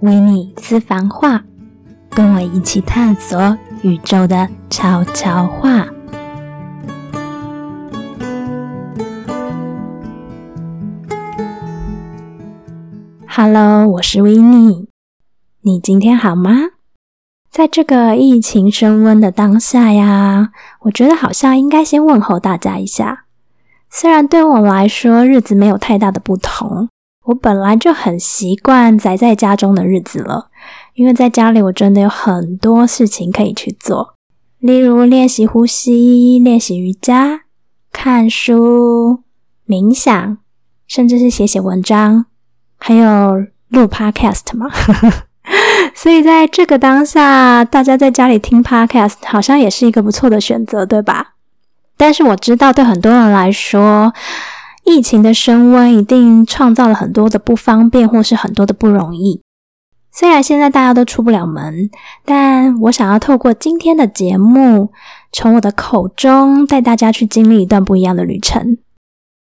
维尼私房话，跟我一起探索宇宙的悄悄话。Hello，我是维尼，你今天好吗？在这个疫情升温的当下呀，我觉得好像应该先问候大家一下。虽然对我来说，日子没有太大的不同。我本来就很习惯宅在家中的日子了，因为在家里我真的有很多事情可以去做，例如练习呼吸、练习瑜伽、看书、冥想，甚至是写写文章，还有录 podcast 嘛。所以在这个当下，大家在家里听 podcast 好像也是一个不错的选择，对吧？但是我知道，对很多人来说，疫情的升温一定创造了很多的不方便，或是很多的不容易。虽然现在大家都出不了门，但我想要透过今天的节目，从我的口中带大家去经历一段不一样的旅程。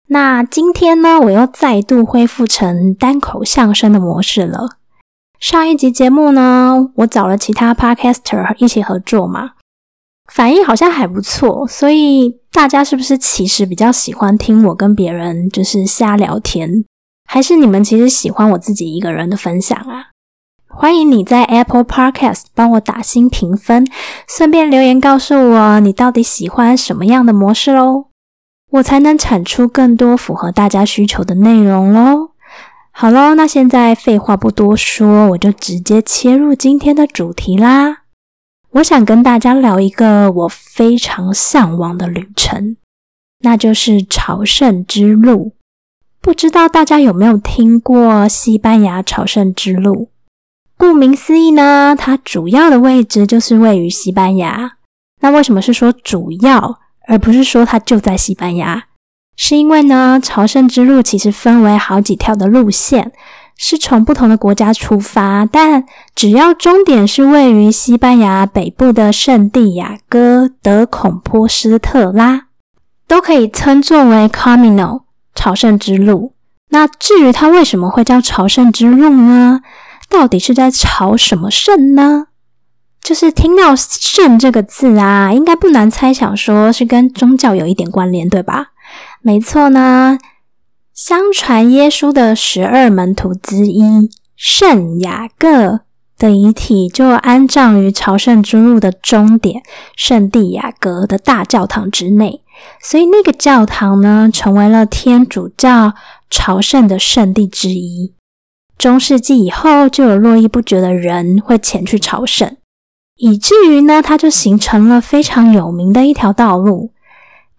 那今天呢，我又再度恢复成单口相声的模式了。上一集节目呢，我找了其他 podcaster 一起合作嘛。反应好像还不错，所以大家是不是其实比较喜欢听我跟别人就是瞎聊天，还是你们其实喜欢我自己一个人的分享啊？欢迎你在 Apple Podcast 帮我打新评分，顺便留言告诉我你到底喜欢什么样的模式喽，我才能产出更多符合大家需求的内容喽。好喽，那现在废话不多说，我就直接切入今天的主题啦。我想跟大家聊一个我非常向往的旅程，那就是朝圣之路。不知道大家有没有听过西班牙朝圣之路？顾名思义呢，它主要的位置就是位于西班牙。那为什么是说主要，而不是说它就在西班牙？是因为呢，朝圣之路其实分为好几条的路线。是从不同的国家出发，但只要终点是位于西班牙北部的圣地亚哥德孔波斯特拉，都可以称作为 Camino 朝圣之路。那至于它为什么会叫朝圣之路呢？到底是在朝什么圣呢？就是听到“圣”这个字啊，应该不难猜想，说是跟宗教有一点关联，对吧？没错呢。相传耶稣的十二门徒之一圣雅各的遗体就安葬于朝圣之路的终点圣地亚哥的大教堂之内，所以那个教堂呢，成为了天主教朝圣的圣地之一。中世纪以后，就有络绎不绝的人会前去朝圣，以至于呢，它就形成了非常有名的一条道路。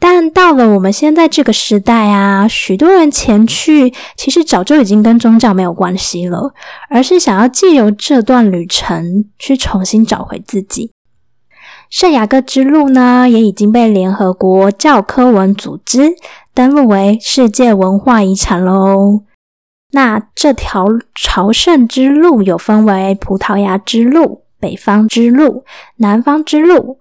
但到了我们现在这个时代啊，许多人前去其实早就已经跟宗教没有关系了，而是想要借由这段旅程去重新找回自己。圣雅各之路呢，也已经被联合国教科文组织登录为世界文化遗产喽。那这条朝圣之路有分为葡萄牙之路、北方之路、南方之路。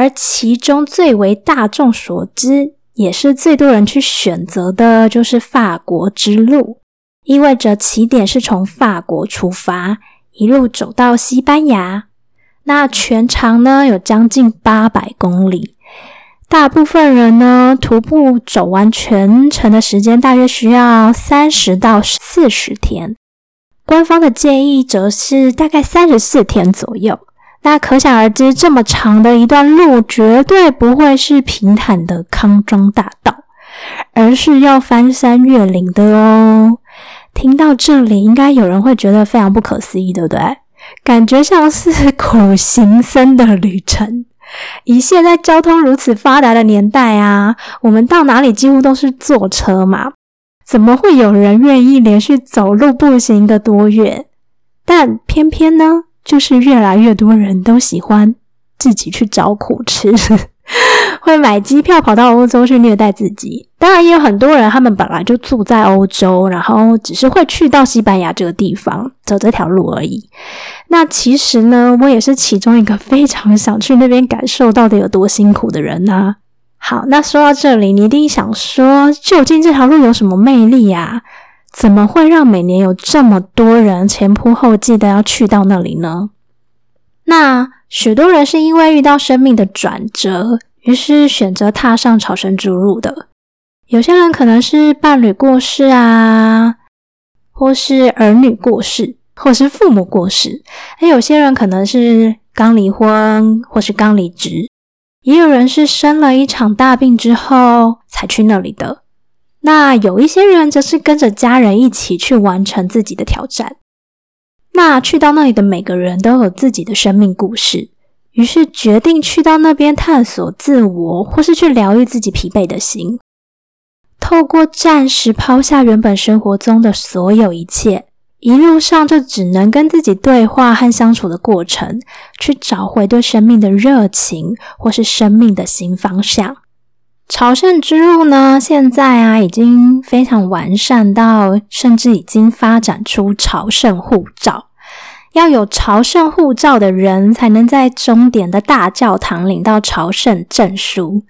而其中最为大众所知，也是最多人去选择的，就是法国之路，意味着起点是从法国出发，一路走到西班牙。那全长呢有将近八百公里，大部分人呢徒步走完全程的时间大约需要三十到四十天，官方的建议则是大概三十四天左右。那可想而知，这么长的一段路绝对不会是平坦的康庄大道，而是要翻山越岭的哦。听到这里，应该有人会觉得非常不可思议，对不对？感觉像是苦行僧的旅程。以现在交通如此发达的年代啊，我们到哪里几乎都是坐车嘛，怎么会有人愿意连续走路步行一个多月？但偏偏呢？就是越来越多人都喜欢自己去找苦吃，会买机票跑到欧洲去虐待自己。当然，也有很多人，他们本来就住在欧洲，然后只是会去到西班牙这个地方走这条路而已。那其实呢，我也是其中一个非常想去那边感受到底有多辛苦的人呐。好，那说到这里，你一定想说，究竟这条路有什么魅力呀？怎么会让每年有这么多人前仆后继的要去到那里呢？那许多人是因为遇到生命的转折，于是选择踏上朝圣之路的。有些人可能是伴侣过世啊，或是儿女过世，或是父母过世；而有些人可能是刚离婚，或是刚离职；也有人是生了一场大病之后才去那里的。那有一些人则是跟着家人一起去完成自己的挑战。那去到那里的每个人都有自己的生命故事，于是决定去到那边探索自我，或是去疗愈自己疲惫的心。透过暂时抛下原本生活中的所有一切，一路上就只能跟自己对话和相处的过程，去找回对生命的热情，或是生命的新方向。朝圣之路呢，现在啊已经非常完善到，甚至已经发展出朝圣护照。要有朝圣护照的人，才能在终点的大教堂领到朝圣证书。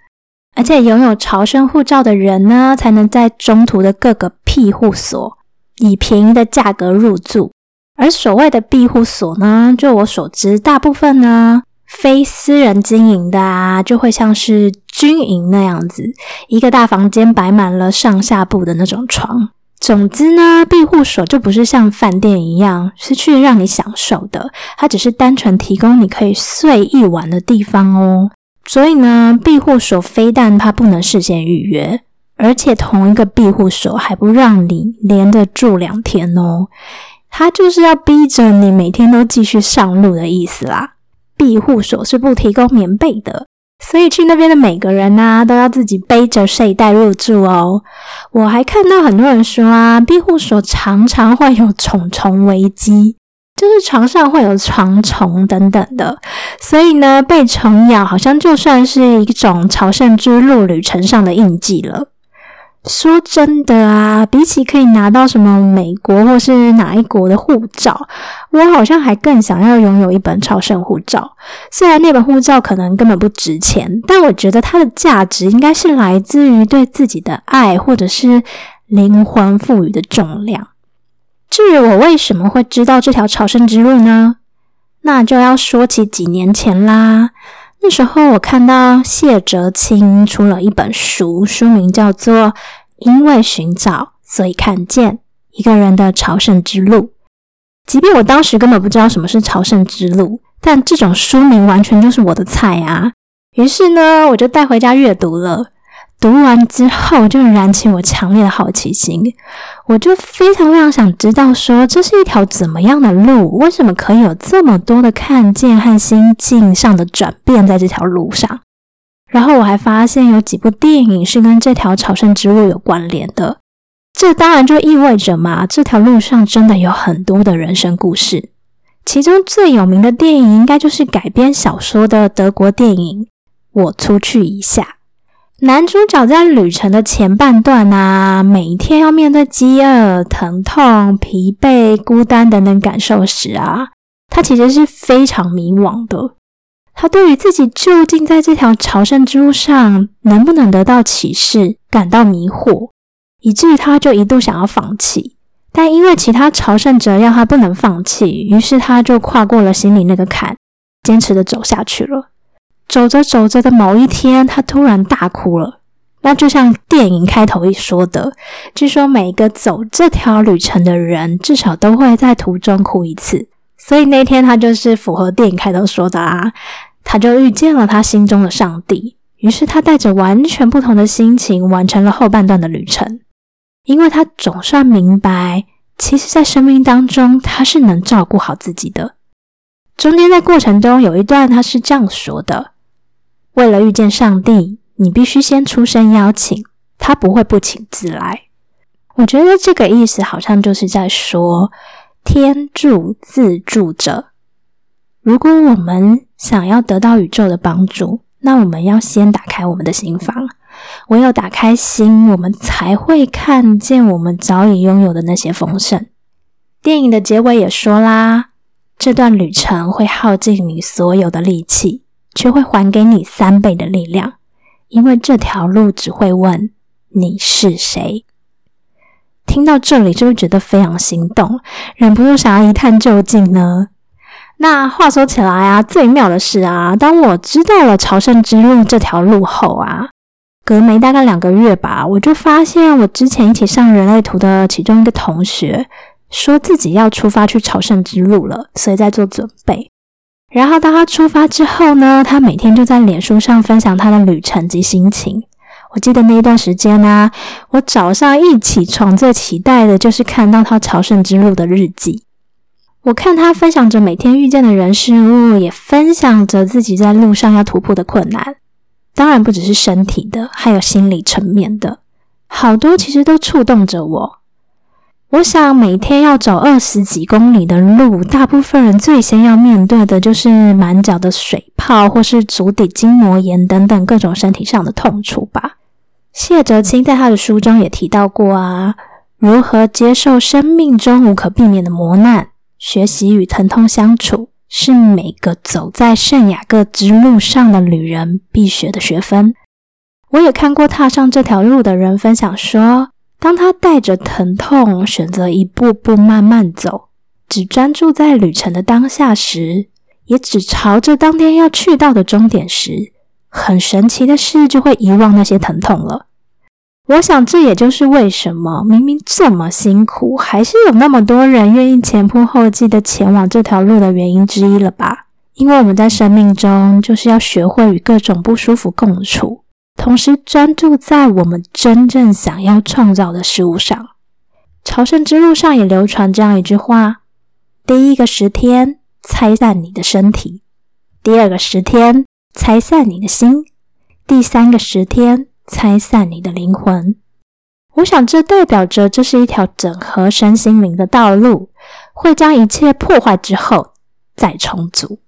而且拥有朝圣护照的人呢，才能在中途的各个庇护所以便宜的价格入住。而所谓的庇护所呢，就我所知，大部分呢。非私人经营的啊，就会像是军营那样子，一个大房间摆满了上下铺的那种床。总之呢，庇护所就不是像饭店一样是去让你享受的，它只是单纯提供你可以睡一晚的地方哦。所以呢，庇护所非但它不能事先预约，而且同一个庇护所还不让你连着住两天哦，它就是要逼着你每天都继续上路的意思啦。庇护所是不提供棉被的，所以去那边的每个人呢，都要自己背着睡袋入住哦。我还看到很多人说啊，庇护所常常会有虫虫危机，就是床上会有床虫等等的，所以呢，被虫咬好像就算是一种朝圣之路旅程上的印记了。说真的啊，比起可以拿到什么美国或是哪一国的护照，我好像还更想要拥有一本朝圣护照。虽然那本护照可能根本不值钱，但我觉得它的价值应该是来自于对自己的爱，或者是灵魂赋予的重量。至于我为什么会知道这条朝圣之路呢？那就要说起几年前啦。那时候我看到谢哲青出了一本书，书名叫做《因为寻找，所以看见一个人的朝圣之路》。即便我当时根本不知道什么是朝圣之路，但这种书名完全就是我的菜啊！于是呢，我就带回家阅读了。读完之后，就燃起我强烈的好奇心。我就非常非常想知道，说这是一条怎么样的路？为什么可以有这么多的看见和心境上的转变在这条路上？然后我还发现有几部电影是跟这条朝圣之路有关联的。这当然就意味着嘛，这条路上真的有很多的人生故事。其中最有名的电影，应该就是改编小说的德国电影《我出去一下》。男主角在旅程的前半段啊，每一天要面对饥饿、疼痛、疲惫、孤单等等感受时啊，他其实是非常迷惘的。他对于自己究竟在这条朝圣之路上能不能得到启示感到迷惑，以至于他就一度想要放弃。但因为其他朝圣者让他不能放弃，于是他就跨过了心里那个坎，坚持的走下去了。走着走着的某一天，他突然大哭了。那就像电影开头一说的，据说每一个走这条旅程的人，至少都会在途中哭一次。所以那天他就是符合电影开头说的啊，他就遇见了他心中的上帝。于是他带着完全不同的心情，完成了后半段的旅程。因为他总算明白，其实，在生命当中，他是能照顾好自己的。中间在过程中有一段，他是这样说的。为了遇见上帝，你必须先出声邀请，他不会不请自来。我觉得这个意思好像就是在说，天助自助者。如果我们想要得到宇宙的帮助，那我们要先打开我们的心房。唯有打开心，我们才会看见我们早已拥有的那些丰盛。电影的结尾也说啦，这段旅程会耗尽你所有的力气。却会还给你三倍的力量，因为这条路只会问你是谁。听到这里就会觉得非常心动，忍不住想要一探究竟呢？那话说起来啊，最妙的是啊，当我知道了朝圣之路这条路后啊，隔没大概两个月吧，我就发现我之前一起上人类图的其中一个同学，说自己要出发去朝圣之路了，所以在做准备。然后当他出发之后呢，他每天就在脸书上分享他的旅程及心情。我记得那一段时间呢，我早上一起床最期待的就是看到他朝圣之路的日记。我看他分享着每天遇见的人事物，也分享着自己在路上要突破的困难。当然不只是身体的，还有心理层面的，好多其实都触动着我。我想每天要走二十几公里的路，大部分人最先要面对的就是满脚的水泡，或是足底筋膜炎等等各种身体上的痛楚吧。谢哲青在他的书中也提到过啊，如何接受生命中无可避免的磨难。学习与疼痛相处，是每个走在圣雅各之路上的旅人必学的学分。我也看过踏上这条路的人分享说，当他带着疼痛选择一步步慢慢走，只专注在旅程的当下时，也只朝着当天要去到的终点时，很神奇的事就会遗忘那些疼痛了。我想，这也就是为什么明明这么辛苦，还是有那么多人愿意前仆后继的前往这条路的原因之一了吧？因为我们在生命中就是要学会与各种不舒服共处，同时专注在我们真正想要创造的事物上。朝圣之路上也流传这样一句话：第一个十天拆散你的身体，第二个十天拆散你的心，第三个十天。拆散你的灵魂，我想这代表着这是一条整合身心灵的道路，会将一切破坏之后再重组。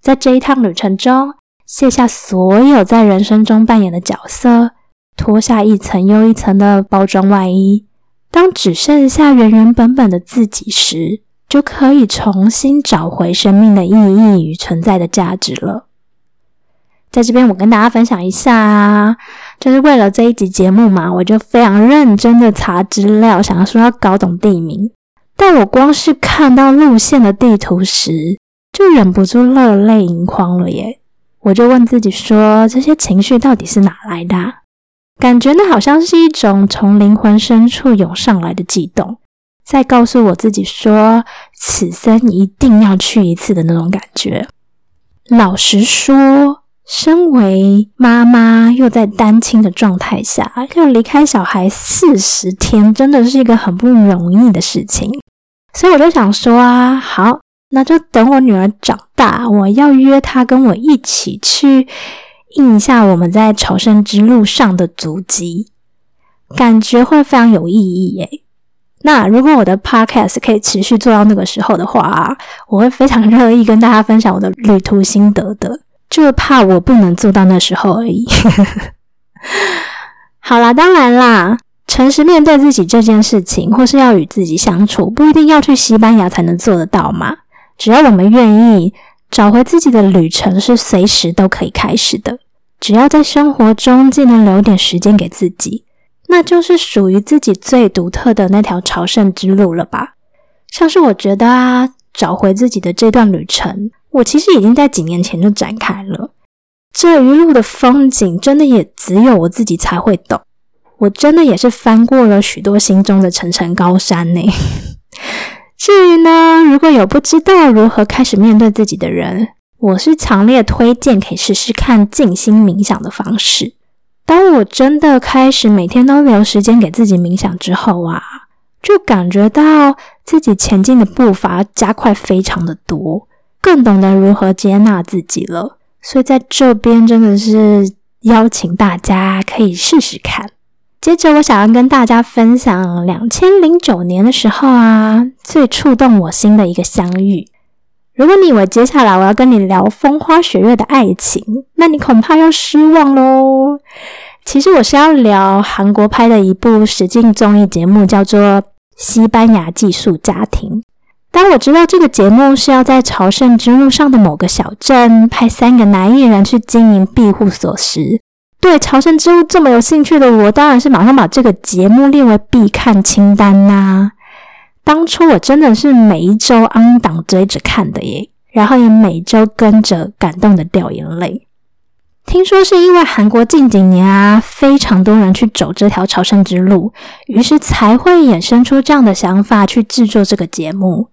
在这一趟旅程中，卸下所有在人生中扮演的角色，脱下一层又一层的包装外衣，当只剩下原原本本的自己时，就可以重新找回生命的意义与存在的价值了。在这边，我跟大家分享一下啊。就是为了这一集节目嘛，我就非常认真的查资料，想要说要搞懂地名。但我光是看到路线的地图时，就忍不住热泪盈眶了耶！我就问自己说，这些情绪到底是哪来的？感觉那好像是一种从灵魂深处涌上来的悸动，在告诉我自己说，此生一定要去一次的那种感觉。老实说。身为妈妈，又在单亲的状态下，要离开小孩四十天，真的是一个很不容易的事情。所以我就想说啊，好，那就等我女儿长大，我要约她跟我一起去印一下我们在朝圣之路上的足迹，感觉会非常有意义耶。那如果我的 podcast 可以持续做到那个时候的话，我会非常乐意跟大家分享我的旅途心得的。就怕我不能做到那时候而已。好啦，当然啦，诚实面对自己这件事情，或是要与自己相处，不一定要去西班牙才能做得到嘛。只要我们愿意找回自己的旅程，是随时都可以开始的。只要在生活中既能留点时间给自己，那就是属于自己最独特的那条朝圣之路了吧。像是我觉得啊，找回自己的这段旅程。我其实已经在几年前就展开了，这一路的风景真的也只有我自己才会懂。我真的也是翻过了许多心中的层层高山呢。至于呢，如果有不知道如何开始面对自己的人，我是强烈推荐可以试试看静心冥想的方式。当我真的开始每天都留时间给自己冥想之后啊，就感觉到自己前进的步伐加快非常的多。更懂得如何接纳自己了，所以在这边真的是邀请大家可以试试看。接着，我想要跟大家分享两千零九年的时候啊，最触动我心的一个相遇。如果你以为接下来我要跟你聊风花雪月的爱情，那你恐怕要失望喽。其实我是要聊韩国拍的一部实境综艺节目，叫做《西班牙寄宿家庭》。当我知道这个节目是要在朝圣之路上的某个小镇派三个男艺人去经营庇护所时，对朝圣之路这么有兴趣的我，当然是马上把这个节目列为必看清单呐。当初我真的是每一周安档追着看的耶，然后也每周跟着感动的掉眼泪。听说是因为韩国近几年啊，非常多人去走这条朝圣之路，于是才会衍生出这样的想法去制作这个节目。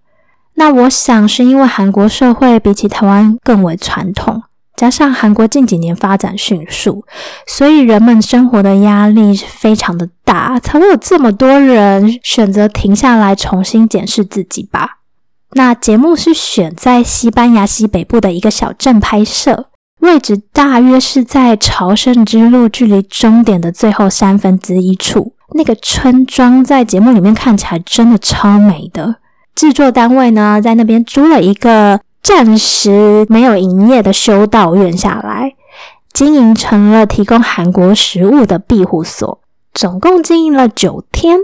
那我想是因为韩国社会比起台湾更为传统。加上韩国近几年发展迅速，所以人们生活的压力是非常的大，才会有这么多人选择停下来重新检视自己吧。那节目是选在西班牙西北部的一个小镇拍摄，位置大约是在朝圣之路距离终点的最后三分之一处。那个村庄在节目里面看起来真的超美的。制作单位呢，在那边租了一个。暂时没有营业的修道院下来，经营成了提供韩国食物的庇护所。总共经营了九天，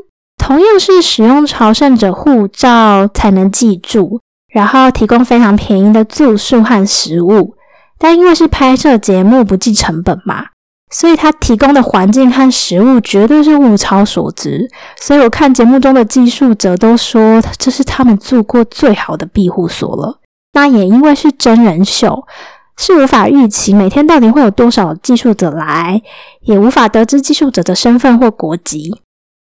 同样是使用朝圣者护照才能记住，然后提供非常便宜的住宿和食物。但因为是拍摄节目，不计成本嘛，所以他提供的环境和食物绝对是物超所值。所以我看节目中的技术者都说，这是他们住过最好的庇护所了。那也因为是真人秀，是无法预期每天到底会有多少技术者来，也无法得知技术者的身份或国籍，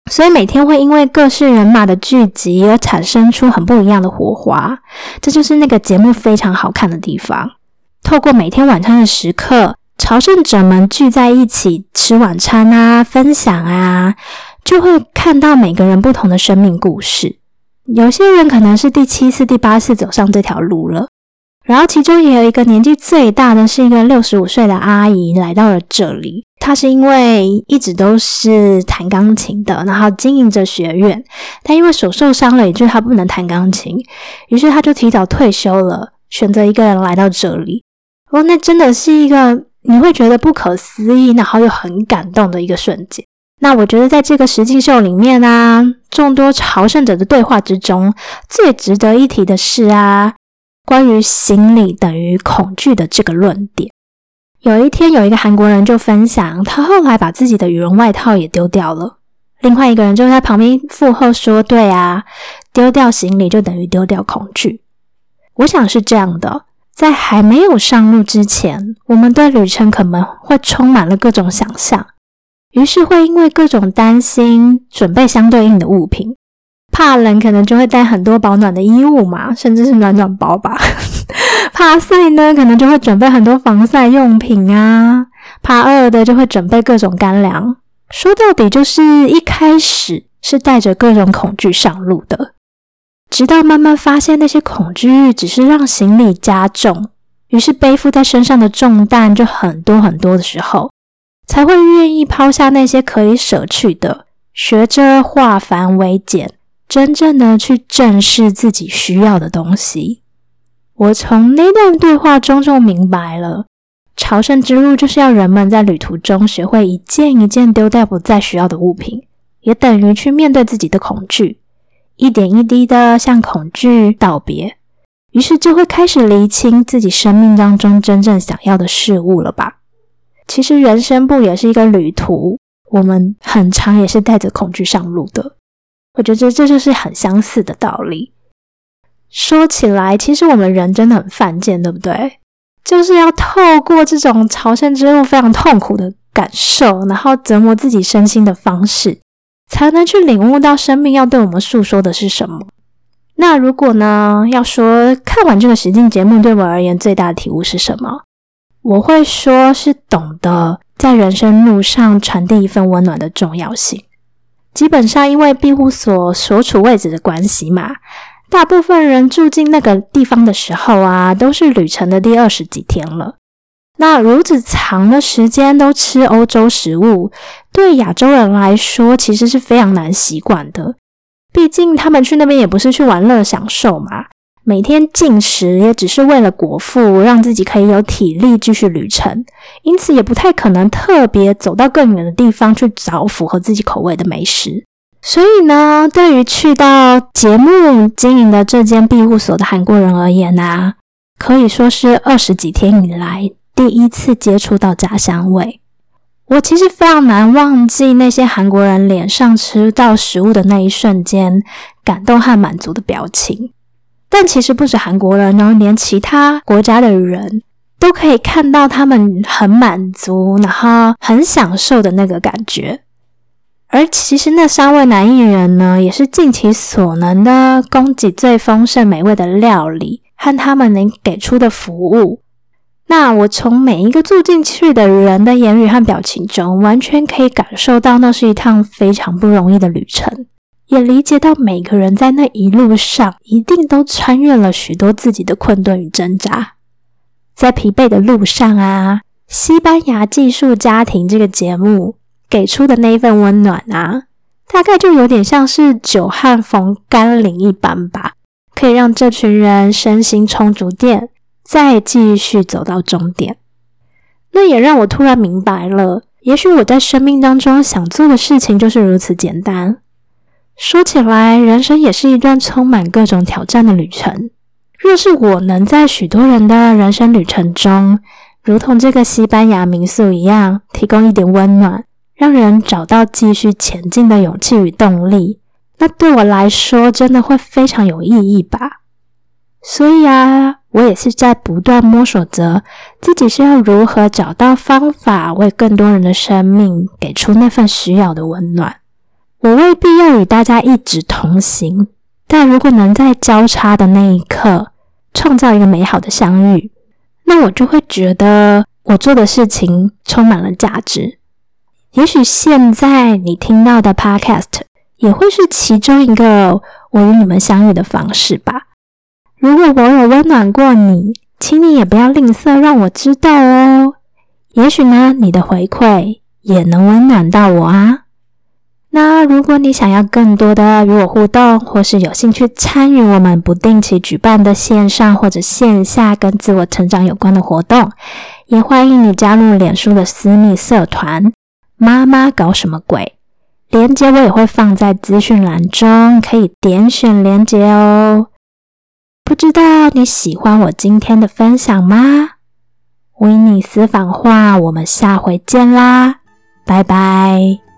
所以每天会因为各式人马的聚集而产生出很不一样的火花。这就是那个节目非常好看的地方。透过每天晚餐的时刻，朝圣者们聚在一起吃晚餐啊，分享啊，就会看到每个人不同的生命故事。有些人可能是第七次、第八次走上这条路了，然后其中也有一个年纪最大的是一个六十五岁的阿姨来到了这里。她是因为一直都是弹钢琴的，然后经营着学院，但因为手受伤了，也就是她不能弹钢琴，于是她就提早退休了，选择一个人来到这里。哦，那真的是一个你会觉得不可思议，然后又很感动的一个瞬间。那我觉得，在这个实境秀里面啊，众多朝圣者的对话之中，最值得一提的是啊，关于行李等于恐惧的这个论点。有一天，有一个韩国人就分享，他后来把自己的羽绒外套也丢掉了。另外一个人就在旁边附和说：“对啊，丢掉行李就等于丢掉恐惧。”我想是这样的，在还没有上路之前，我们对旅程可能会充满了各种想象。于是会因为各种担心，准备相对应的物品。怕冷，可能就会带很多保暖的衣物嘛，甚至是暖暖包吧。怕晒呢，可能就会准备很多防晒用品啊。怕饿的，就会准备各种干粮。说到底，就是一开始是带着各种恐惧上路的，直到慢慢发现那些恐惧只是让行李加重，于是背负在身上的重担就很多很多的时候。才会愿意抛下那些可以舍去的，学着化繁为简，真正的去正视自己需要的东西。我从那段对话中就明白了，朝圣之路就是要人们在旅途中学会一件一件丢掉不再需要的物品，也等于去面对自己的恐惧，一点一滴的向恐惧道别，于是就会开始厘清自己生命当中真正想要的事物了吧。其实人生不也是一个旅途？我们很长也是带着恐惧上路的。我觉得这就是很相似的道理。说起来，其实我们人真的很犯贱，对不对？就是要透过这种朝圣之路非常痛苦的感受，然后折磨自己身心的方式，才能去领悟到生命要对我们诉说的是什么。那如果呢？要说看完这个实境节目，对我而言最大的体悟是什么？我会说，是懂得在人生路上传递一份温暖的重要性。基本上，因为庇护所所处位置的关系嘛，大部分人住进那个地方的时候啊，都是旅程的第二十几天了。那如此长的时间都吃欧洲食物，对亚洲人来说，其实是非常难习惯的。毕竟他们去那边也不是去玩乐享受嘛。每天进食也只是为了果腹，让自己可以有体力继续旅程，因此也不太可能特别走到更远的地方去找符合自己口味的美食。所以呢，对于去到节目经营的这间庇护所的韩国人而言呢，可以说是二十几天以来第一次接触到家乡味。我其实非常难忘记那些韩国人脸上吃到食物的那一瞬间感动和满足的表情。但其实不止韩国人，然后连其他国家的人都可以看到他们很满足，然后很享受的那个感觉。而其实那三位男艺人呢，也是尽其所能的供给最丰盛美味的料理和他们能给出的服务。那我从每一个住进去的人的言语和表情中，完全可以感受到那是一趟非常不容易的旅程，也理解到每个人在那一路上一定都穿越了许多自己的困顿与挣扎。在疲惫的路上啊，西班牙寄宿家庭这个节目。给出的那一份温暖啊，大概就有点像是久旱逢甘霖一般吧，可以让这群人身心充足电，再继续走到终点。那也让我突然明白了，也许我在生命当中想做的事情就是如此简单。说起来，人生也是一段充满各种挑战的旅程。若是我能在许多人的人生旅程中，如同这个西班牙民宿一样，提供一点温暖。让人找到继续前进的勇气与动力，那对我来说真的会非常有意义吧。所以啊，我也是在不断摸索着自己是要如何找到方法，为更多人的生命给出那份需要的温暖。我未必与大家一直同行，但如果能在交叉的那一刻创造一个美好的相遇，那我就会觉得我做的事情充满了价值。也许现在你听到的 Podcast 也会是其中一个我与你们相遇的方式吧。如果我有温暖过你，请你也不要吝啬让我知道哦。也许呢，你的回馈也能温暖到我啊。那如果你想要更多的与我互动，或是有兴趣参与我们不定期举办的线上或者线下跟自我成长有关的活动，也欢迎你加入脸书的私密社团。妈妈搞什么鬼？连接我也会放在资讯栏中，可以点选连接哦。不知道你喜欢我今天的分享吗？维尼私房话，我们下回见啦，拜拜。